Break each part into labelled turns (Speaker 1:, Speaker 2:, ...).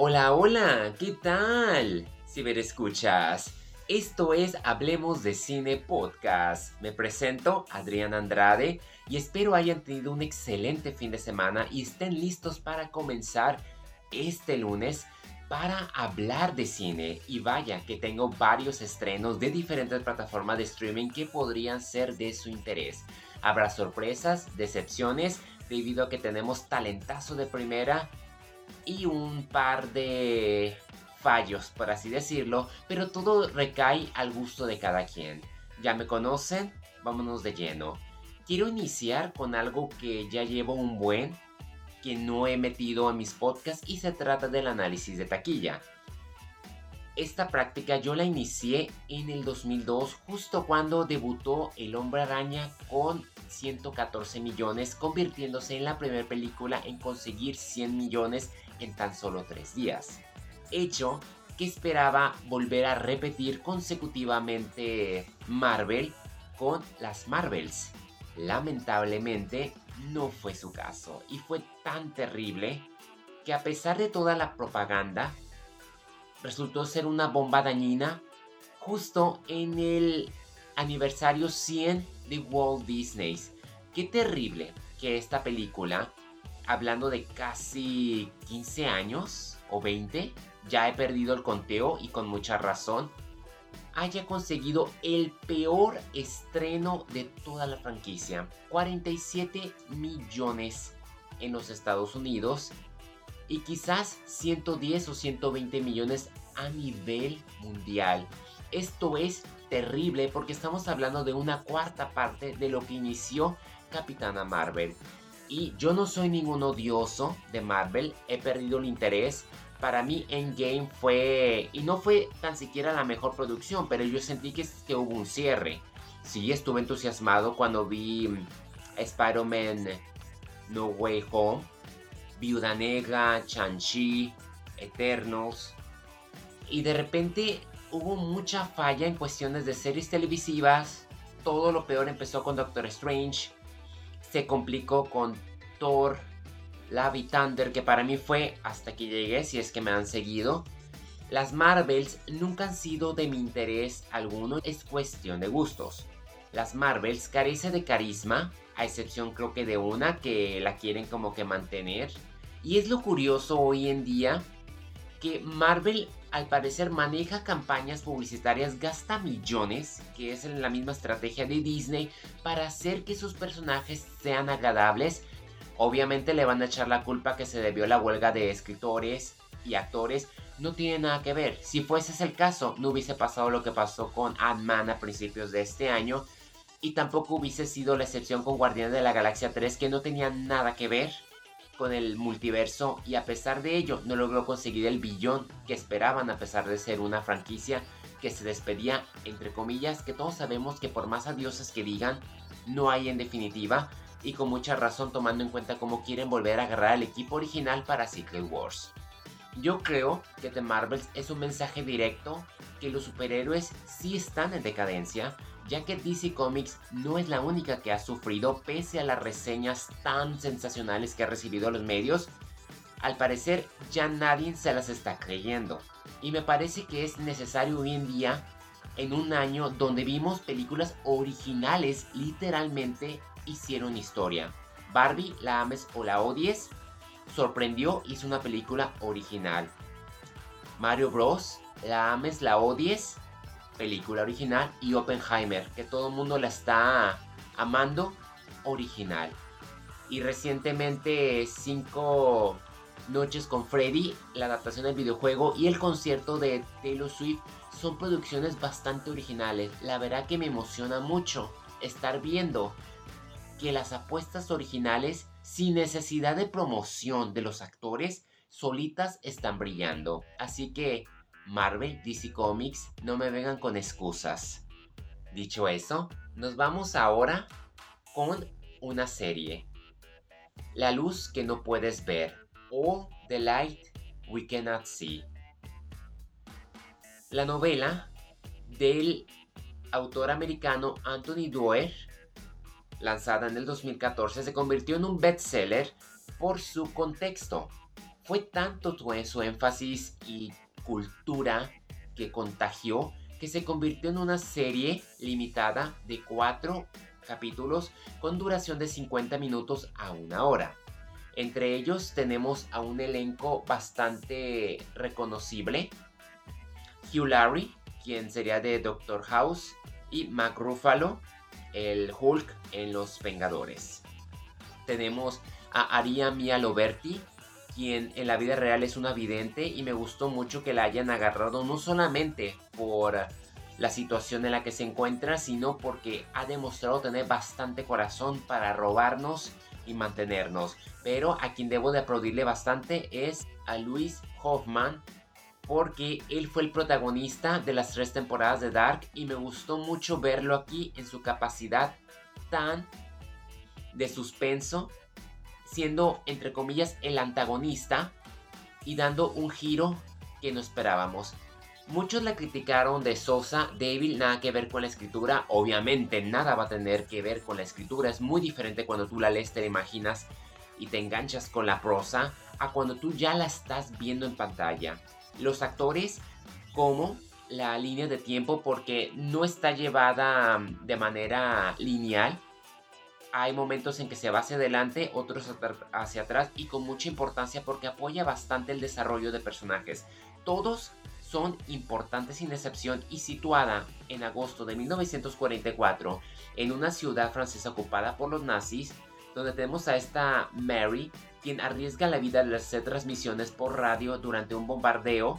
Speaker 1: Hola, hola, ¿qué tal? escuchas. Esto es Hablemos de Cine Podcast. Me presento Adrián Andrade y espero hayan tenido un excelente fin de semana y estén listos para comenzar este lunes para hablar de cine. Y vaya que tengo varios estrenos de diferentes plataformas de streaming que podrían ser de su interés. Habrá sorpresas, decepciones, debido a que tenemos talentazo de primera y un par de fallos, por así decirlo, pero todo recae al gusto de cada quien. ¿Ya me conocen? Vámonos de lleno. Quiero iniciar con algo que ya llevo un buen, que no he metido a mis podcasts y se trata del análisis de taquilla. Esta práctica yo la inicié en el 2002, justo cuando debutó El Hombre Araña con 114 millones, convirtiéndose en la primera película en conseguir 100 millones en tan solo 3 días. Hecho que esperaba volver a repetir consecutivamente Marvel con las Marvels. Lamentablemente no fue su caso y fue tan terrible que a pesar de toda la propaganda, resultó ser una bomba dañina justo en el aniversario 100 de Walt Disney. Qué terrible que esta película, hablando de casi 15 años o 20, ya he perdido el conteo y con mucha razón, haya conseguido el peor estreno de toda la franquicia. 47 millones en los Estados Unidos y quizás 110 o 120 millones a nivel mundial. Esto es terrible porque estamos hablando de una cuarta parte de lo que inició Capitana Marvel. Y yo no soy ningún odioso de Marvel, he perdido el interés. Para mí Endgame fue, y no fue tan siquiera la mejor producción, pero yo sentí que, que hubo un cierre. Sí, estuve entusiasmado cuando vi mm, Spider-Man No Way Home, Viuda Negra, Shang-Chi, Eternals. Y de repente hubo mucha falla en cuestiones de series televisivas. Todo lo peor empezó con Doctor Strange. Se complicó con Thor, Love Thunder, que para mí fue hasta que llegué, si es que me han seguido. Las Marvels nunca han sido de mi interés alguno, es cuestión de gustos. Las Marvels carecen de carisma, a excepción creo que de una que la quieren como que mantener. Y es lo curioso hoy en día que Marvel al parecer maneja campañas publicitarias, gasta millones, que es la misma estrategia de Disney, para hacer que sus personajes sean agradables. Obviamente le van a echar la culpa que se debió la huelga de escritores y actores. No tiene nada que ver. Si fuese ese el caso, no hubiese pasado lo que pasó con Ant-Man a principios de este año. Y tampoco hubiese sido la excepción con Guardianes de la Galaxia 3, que no tenía nada que ver con el multiverso y a pesar de ello no logró conseguir el billón que esperaban a pesar de ser una franquicia que se despedía entre comillas que todos sabemos que por más adioses que digan no hay en definitiva y con mucha razón tomando en cuenta cómo quieren volver a agarrar al equipo original para Secret Wars. Yo creo que The Marvels es un mensaje directo que los superhéroes sí están en decadencia ya que DC Comics no es la única que ha sufrido pese a las reseñas tan sensacionales que ha recibido los medios, al parecer ya nadie se las está creyendo. Y me parece que es necesario hoy en día, en un año donde vimos películas originales literalmente hicieron historia. Barbie, la ames o la odies, sorprendió, hizo una película original. Mario Bros, la ames, la odies, película original, y Oppenheimer, que todo el mundo la está amando, original. Y recientemente Cinco Noches con Freddy, la adaptación del videojuego y el concierto de Taylor Swift son producciones bastante originales. La verdad que me emociona mucho estar viendo que las apuestas originales, sin necesidad de promoción de los actores, solitas están brillando. Así que Marvel, DC Comics, no me vengan con excusas. Dicho eso, nos vamos ahora con una serie. La luz que no puedes ver. All the light we cannot see. La novela del autor americano Anthony Doerr, lanzada en el 2014, se convirtió en un bestseller por su contexto Fue tanto su énfasis y cultura que contagió que se convirtió en una serie limitada de cuatro capítulos con duración de 50 minutos a una hora. Entre ellos tenemos a un elenco bastante reconocible. Hugh Larry, quien sería de Doctor House, y Mac Ruffalo, el Hulk en Los Vengadores. Tenemos a Aria Mia Loberti, quien en la vida real es una vidente y me gustó mucho que la hayan agarrado no solamente por la situación en la que se encuentra, sino porque ha demostrado tener bastante corazón para robarnos y mantenernos. Pero a quien debo de aplaudirle bastante es a Luis Hoffman, porque él fue el protagonista de las tres temporadas de Dark y me gustó mucho verlo aquí en su capacidad tan de suspenso, siendo entre comillas el antagonista y dando un giro que no esperábamos. Muchos la criticaron de Sosa, débil, nada que ver con la escritura. Obviamente nada va a tener que ver con la escritura. Es muy diferente cuando tú la lees, te la imaginas y te enganchas con la prosa a cuando tú ya la estás viendo en pantalla. Los actores como la línea de tiempo porque no está llevada mm, de manera lineal. Hay momentos en que se va hacia adelante, otros hacia atrás y con mucha importancia porque apoya bastante el desarrollo de personajes. Todos son importantes sin excepción y situada en agosto de 1944 en una ciudad francesa ocupada por los nazis, donde tenemos a esta Mary, quien arriesga la vida al hacer transmisiones por radio durante un bombardeo,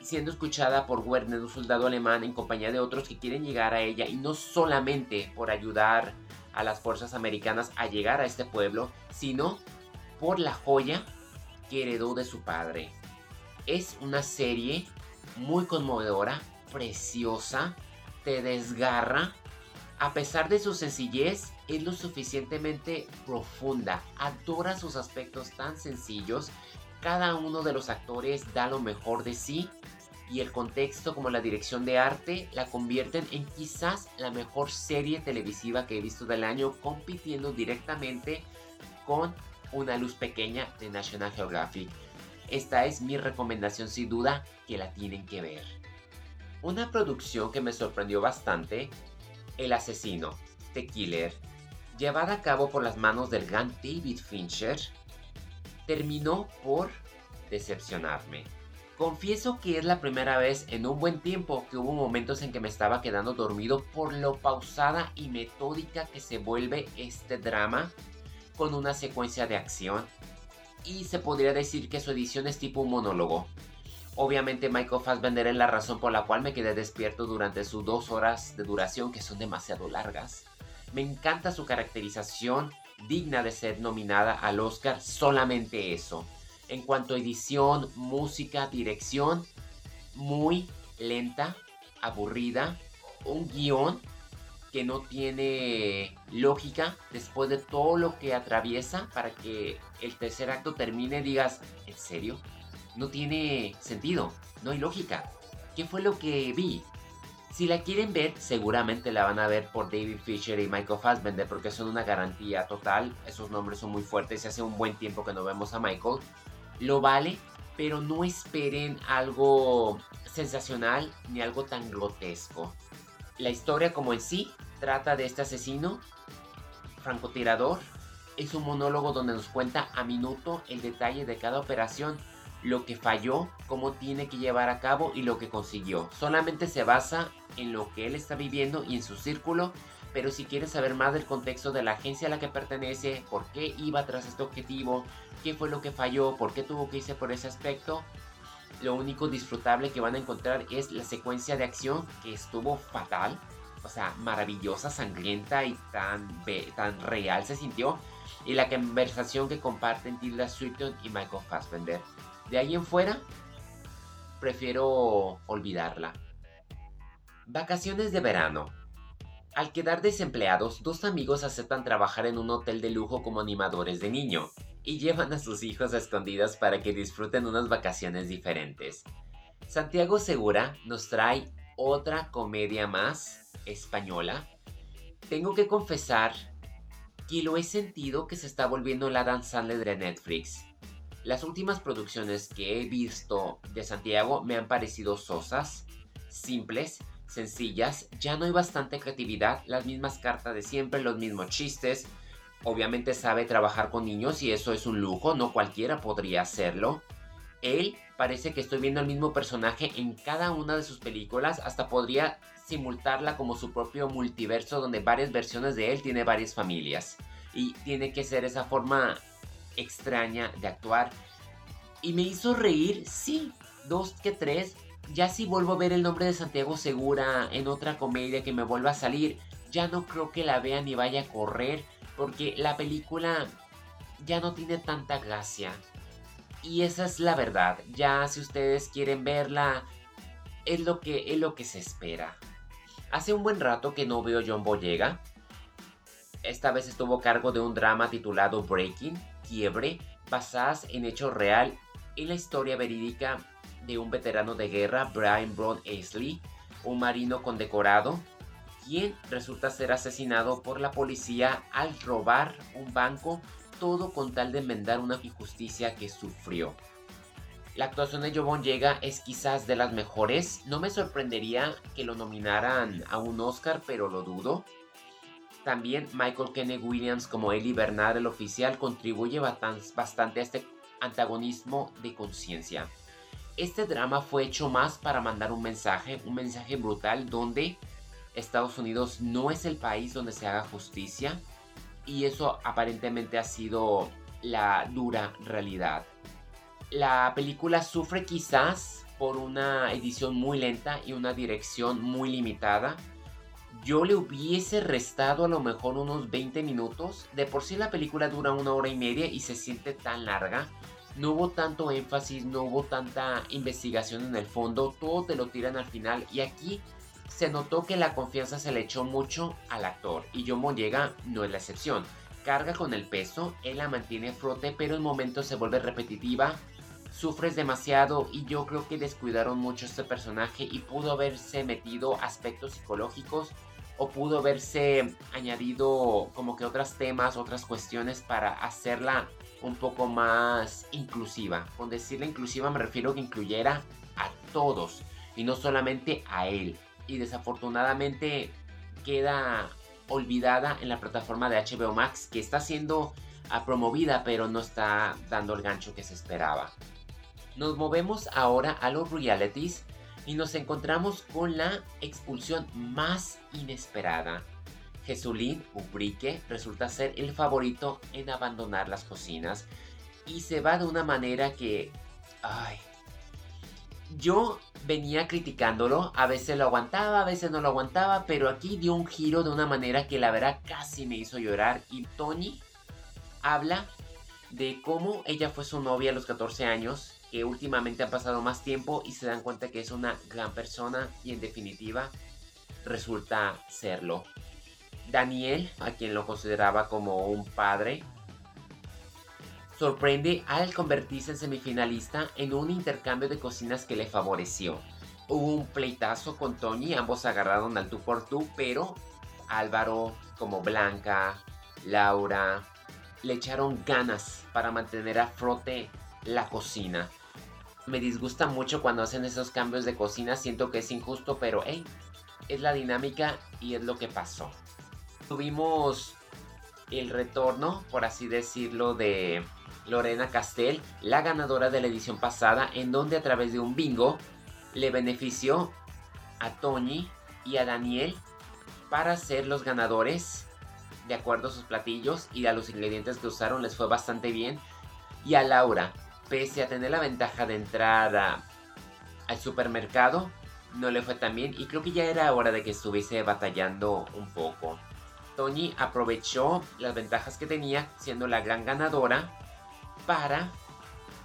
Speaker 1: siendo escuchada por Werner, un soldado alemán, en compañía de otros que quieren llegar a ella, y no solamente por ayudar a las fuerzas americanas a llegar a este pueblo, sino por la joya que heredó de su padre. Es una serie muy conmovedora, preciosa, te desgarra. A pesar de su sencillez, es lo suficientemente profunda. Adora sus aspectos tan sencillos. Cada uno de los actores da lo mejor de sí y el contexto como la dirección de arte la convierten en quizás la mejor serie televisiva que he visto del año, compitiendo directamente con Una luz pequeña de National Geographic. Esta es mi recomendación sin duda que la tienen que ver. Una producción que me sorprendió bastante, El asesino, The Killer, llevada a cabo por las manos del gran David Fincher, terminó por decepcionarme. Confieso que es la primera vez en un buen tiempo que hubo momentos en que me estaba quedando dormido por lo pausada y metódica que se vuelve este drama con una secuencia de acción y se podría decir que su edición es tipo un monólogo. Obviamente Michael Fassbender es la razón por la cual me quedé despierto durante sus dos horas de duración que son demasiado largas. Me encanta su caracterización, digna de ser nominada al Oscar, solamente eso. En cuanto a edición, música, dirección, muy lenta, aburrida, un guion que no tiene lógica después de todo lo que atraviesa para que el tercer acto termine digas, ¿en serio? No tiene sentido, no hay lógica. ¿Qué fue lo que vi? Si la quieren ver, seguramente la van a ver por David Fisher y Michael Fassbender porque son una garantía total. Esos nombres son muy fuertes y hace un buen tiempo que no vemos a Michael. Lo vale, pero no esperen algo sensacional ni algo tan grotesco. La historia como en sí trata de este asesino, francotirador. Es un monólogo donde nos cuenta a minuto el detalle de cada operación, lo que falló, cómo tiene que llevar a cabo y lo que consiguió. Solamente se basa en lo que él está viviendo y en su círculo, pero si quieres saber más del contexto de la agencia a la que pertenece, por qué iba tras este objetivo, qué fue lo que falló, por qué tuvo que irse por ese aspecto, lo único disfrutable que van a encontrar es la secuencia de acción que estuvo fatal. O sea, maravillosa, sangrienta y tan, tan real se sintió. Y la conversación que comparten Tilda Swinton y Michael Fassbender. De ahí en fuera, prefiero olvidarla. Vacaciones de verano. Al quedar desempleados, dos amigos aceptan trabajar en un hotel de lujo como animadores de niño y llevan a sus hijos a escondidas para que disfruten unas vacaciones diferentes. Santiago Segura nos trae otra comedia más española. Tengo que confesar que lo he sentido que se está volviendo la danzante de Netflix. Las últimas producciones que he visto de Santiago me han parecido sosas, simples, sencillas, ya no hay bastante creatividad, las mismas cartas de siempre, los mismos chistes. Obviamente sabe trabajar con niños y eso es un lujo, no cualquiera podría hacerlo. Él parece que estoy viendo el mismo personaje en cada una de sus películas, hasta podría simultarla como su propio multiverso donde varias versiones de él tiene varias familias. Y tiene que ser esa forma extraña de actuar. Y me hizo reír, sí, dos que tres, ya si vuelvo a ver el nombre de Santiago Segura en otra comedia que me vuelva a salir, ya no creo que la vea ni vaya a correr, porque la película ya no tiene tanta gracia. Y esa es la verdad, ya si ustedes quieren verla, es lo que, es lo que se espera. Hace un buen rato que no veo John Boyega. Esta vez estuvo a cargo de un drama titulado Breaking, Quiebre, basadas en hecho real en la historia verídica de un veterano de guerra, Brian Brown Aisley, un marino condecorado, quien resulta ser asesinado por la policía al robar un banco, todo con tal de enmendar una injusticia que sufrió. La actuación de Jobon Llega es quizás de las mejores. No me sorprendería que lo nominaran a un Oscar, pero lo dudo. También Michael Kenneth Williams como Ellie Bernard, el oficial, contribuye bastante a este antagonismo de conciencia. Este drama fue hecho más para mandar un mensaje, un mensaje brutal donde Estados Unidos no es el país donde se haga justicia y eso aparentemente ha sido la dura realidad. La película sufre quizás por una edición muy lenta y una dirección muy limitada. Yo le hubiese restado a lo mejor unos 20 minutos. De por sí la película dura una hora y media y se siente tan larga no hubo tanto énfasis, no hubo tanta investigación en el fondo, todo te lo tiran al final. Y aquí se notó que la confianza se le echó mucho al actor. Y John Boyega no es la excepción. Carga con el peso, él la mantiene frote, pero en momentos se vuelve repetitiva, sufres demasiado. Y yo creo que descuidaron mucho este personaje y pudo haberse metido aspectos psicológicos o pudo haberse añadido como que otros temas, otras cuestiones para hacerla un poco más inclusiva. Con decirle inclusiva me refiero que incluyera a todos y no solamente a él. Y desafortunadamente queda olvidada en la plataforma de HBO Max que está siendo ah, promovida pero no está dando el gancho que se esperaba. Nos movemos ahora a los realities y nos encontramos con la expulsión más inesperada Jesulín Ubrique resulta ser el favorito en abandonar las cocinas y se va de una manera que... Ay, yo venía criticándolo, a veces lo aguantaba, a veces no lo aguantaba, pero aquí dio un giro de una manera que la verdad casi me hizo llorar y Tony habla de cómo ella fue su novia a los 14 años, que últimamente ha pasado más tiempo y se dan cuenta que es una gran persona y en definitiva resulta serlo. Daniel, a quien lo consideraba como un padre, sorprende al convertirse en semifinalista en un intercambio de cocinas que le favoreció. Hubo un pleitazo con Tony, ambos agarraron al tú por tú, pero Álvaro, como Blanca, Laura, le echaron ganas para mantener a frote la cocina. Me disgusta mucho cuando hacen esos cambios de cocina, siento que es injusto, pero hey, es la dinámica y es lo que pasó tuvimos el retorno, por así decirlo, de Lorena Castell, la ganadora de la edición pasada, en donde a través de un bingo le benefició a Tony y a Daniel para ser los ganadores de acuerdo a sus platillos y a los ingredientes que usaron les fue bastante bien. Y a Laura, pese a tener la ventaja de entrar al supermercado, no le fue tan bien y creo que ya era hora de que estuviese batallando un poco. Tony aprovechó las ventajas que tenía siendo la gran ganadora para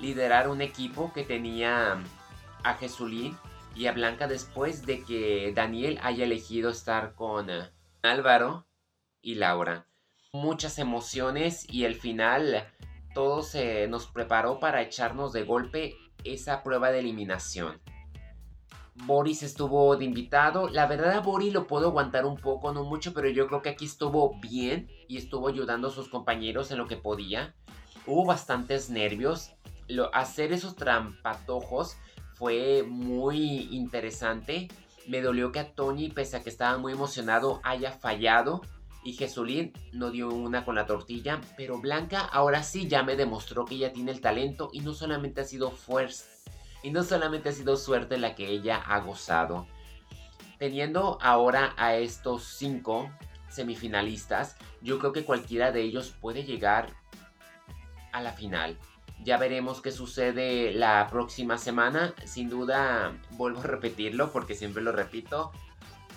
Speaker 1: liderar un equipo que tenía a Jesulín y a Blanca después de que Daniel haya elegido estar con Álvaro y Laura. Muchas emociones y al final todo se nos preparó para echarnos de golpe esa prueba de eliminación. Boris estuvo de invitado. La verdad a Boris lo puedo aguantar un poco, no mucho, pero yo creo que aquí estuvo bien y estuvo ayudando a sus compañeros en lo que podía. Hubo bastantes nervios. lo, hacer esos trampatojos fue muy interesante. Me dolió que a Tony, pese a que estaba muy emocionado, haya fallado. Y Jesulín no dio una con la tortilla. Pero Blanca ahora sí ya me demostró que ella tiene el talento. Y no solamente ha sido fuerza. Y no solamente ha sido suerte la que ella ha gozado. Teniendo ahora a estos cinco semifinalistas, yo creo que cualquiera de ellos puede llegar a la final. Ya veremos qué sucede la próxima semana. Sin duda, vuelvo a repetirlo porque siempre lo repito.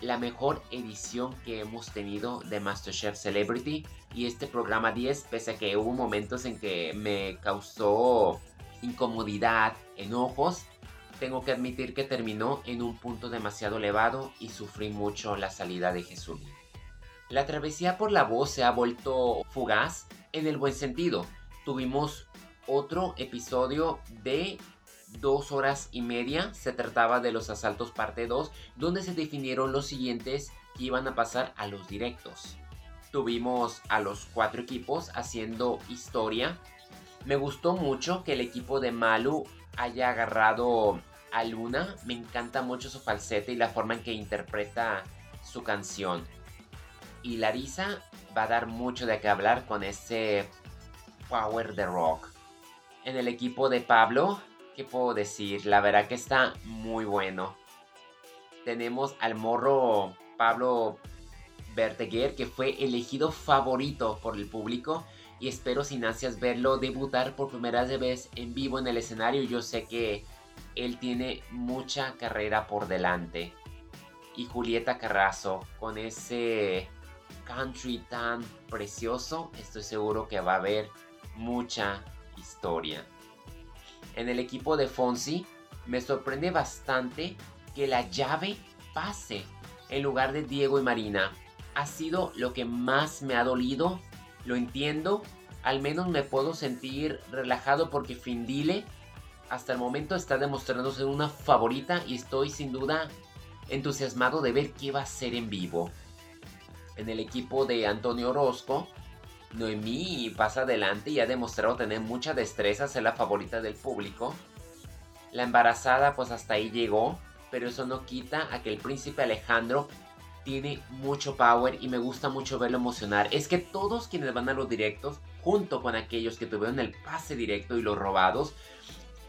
Speaker 1: La mejor edición que hemos tenido de MasterChef Celebrity. Y este programa 10, pese a que hubo momentos en que me causó incomodidad, enojos, tengo que admitir que terminó en un punto demasiado elevado y sufrí mucho la salida de Jesús. La travesía por la voz se ha vuelto fugaz en el buen sentido. Tuvimos otro episodio de dos horas y media. Se trataba de los asaltos parte 2, donde se definieron los siguientes que iban a pasar a los directos. Tuvimos a los cuatro equipos haciendo historia. Me gustó mucho que el equipo de Malu haya agarrado a Luna. Me encanta mucho su falsete y la forma en que interpreta su canción. Y Larisa va a dar mucho de qué hablar con ese power de rock en el equipo de Pablo, ¿qué puedo decir? La verdad que está muy bueno. Tenemos al morro Pablo Berteguer, que fue elegido favorito por el público. Y espero sin ansias verlo debutar por primera vez en vivo en el escenario. Yo sé que él tiene mucha carrera por delante. Y Julieta Carrazo, con ese country tan precioso, estoy seguro que va a haber mucha historia. En el equipo de Fonsi me sorprende bastante que la llave pase en lugar de Diego y Marina. Ha sido lo que más me ha dolido, lo entiendo, al menos me puedo sentir relajado porque Findile hasta el momento está demostrándose una favorita y estoy sin duda entusiasmado de ver qué va a ser en vivo. En el equipo de Antonio Orozco Noemí pasa adelante y ha demostrado tener mucha destreza, ser la favorita del público. La embarazada pues hasta ahí llegó, pero eso no quita a que el príncipe Alejandro tiene mucho power y me gusta mucho verlo emocionar. Es que todos quienes van a los directos, junto con aquellos que tuvieron el pase directo y los robados,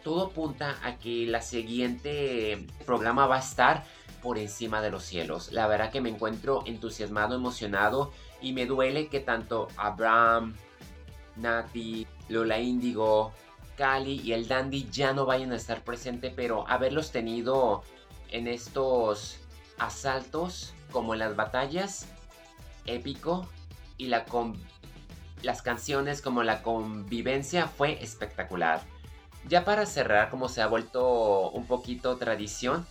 Speaker 1: todo apunta a que la siguiente programa va a estar por encima de los cielos. La verdad que me encuentro entusiasmado, emocionado y me duele que tanto Abraham, Nati, Lola Índigo, Cali y el Dandy ya no vayan a estar presentes, pero haberlos tenido en estos asaltos como en las batallas, épico y la las canciones como la convivencia fue espectacular. Ya para cerrar, como se ha vuelto un poquito tradición,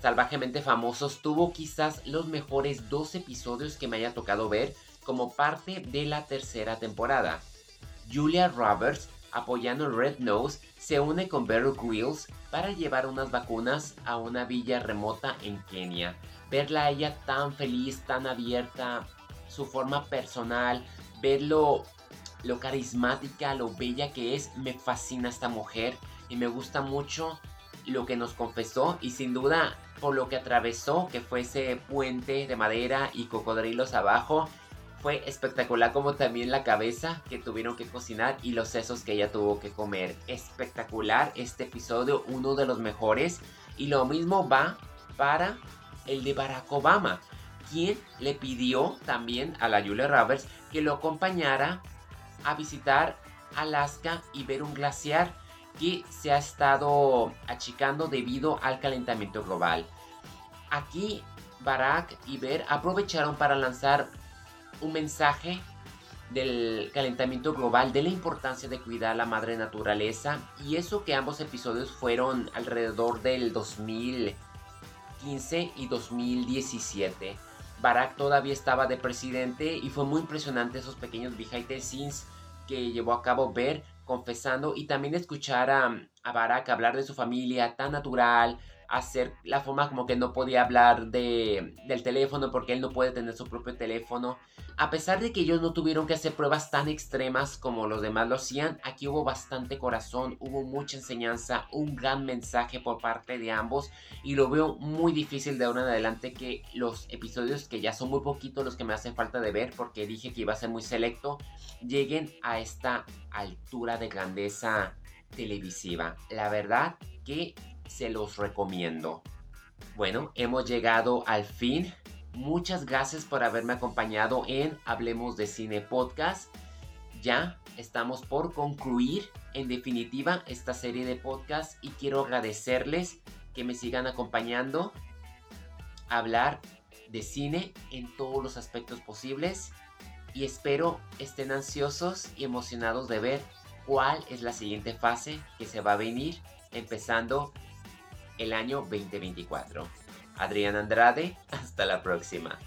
Speaker 1: Salvajemente Famosos tuvo quizás los mejores dos episodios que me haya tocado ver como parte de la tercera temporada. Julia Roberts, apoyando Red Nose, se une con Bear Grylls para llevar unas vacunas a una villa remota en Kenia. Verla a ella tan feliz, tan abierta, su forma personal, verlo lo carismática, lo bella que es, me fascina esta mujer y me gusta mucho lo que nos confesó y sin duda por lo que atravesó, que fue ese puente de madera y cocodrilos abajo. Fue espectacular como también la cabeza que tuvieron que cocinar y los sesos que ella tuvo que comer. Espectacular este episodio, uno de los mejores. Y lo mismo va para el de Barack Obama, quien le pidió también a la Julia Roberts que lo acompañara a visitar Alaska y ver un glaciar que se ha estado achicando debido al calentamiento global. Aquí Barack y Ver aprovecharon para lanzar un mensaje del calentamiento global, de la importancia de cuidar la madre naturaleza y eso que ambos episodios fueron alrededor del 2015 y 2017. Barack todavía estaba de presidente y fue muy impresionante esos pequeños behind que llevó a cabo Ver confesando y también escuchar a, a Barack hablar de su familia tan natural, hacer la forma como que no podía hablar de, del teléfono porque él no puede tener su propio teléfono. A pesar de que ellos no tuvieron que hacer pruebas tan extremas como los demás lo hacían, aquí hubo bastante corazón, hubo mucha enseñanza, un gran mensaje por parte de ambos y lo veo muy difícil de ahora en adelante que los episodios que ya son muy poquitos los que me hacen falta de ver porque dije que iba a ser muy selecto, lleguen a esta altura de grandeza televisiva. La verdad que se los recomiendo. Bueno, hemos llegado al fin. Muchas gracias por haberme acompañado en Hablemos de Cine Podcast. Ya estamos por concluir en definitiva esta serie de podcast y quiero agradecerles que me sigan acompañando a hablar de cine en todos los aspectos posibles y espero estén ansiosos y emocionados de ver cuál es la siguiente fase que se va a venir empezando el año 2024. Adrián Andrade, hasta la próxima.